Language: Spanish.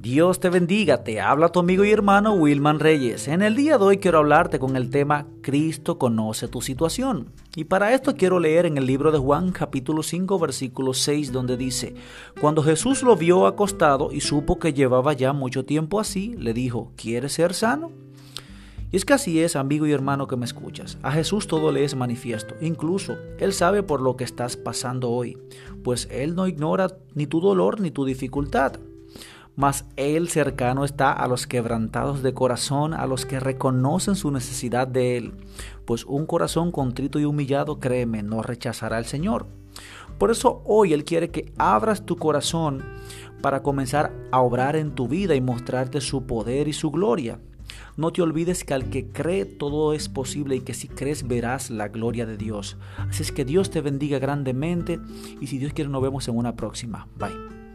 Dios te bendiga, te habla tu amigo y hermano Wilman Reyes. En el día de hoy quiero hablarte con el tema Cristo conoce tu situación. Y para esto quiero leer en el libro de Juan capítulo 5 versículo 6 donde dice, Cuando Jesús lo vio acostado y supo que llevaba ya mucho tiempo así, le dijo, ¿quieres ser sano? Y es que así es, amigo y hermano que me escuchas. A Jesús todo le es manifiesto. Incluso Él sabe por lo que estás pasando hoy, pues Él no ignora ni tu dolor ni tu dificultad. Mas Él cercano está a los quebrantados de corazón, a los que reconocen su necesidad de Él. Pues un corazón contrito y humillado, créeme, no rechazará al Señor. Por eso hoy Él quiere que abras tu corazón para comenzar a obrar en tu vida y mostrarte su poder y su gloria. No te olvides que al que cree todo es posible y que si crees verás la gloria de Dios. Así es que Dios te bendiga grandemente y si Dios quiere nos vemos en una próxima. Bye.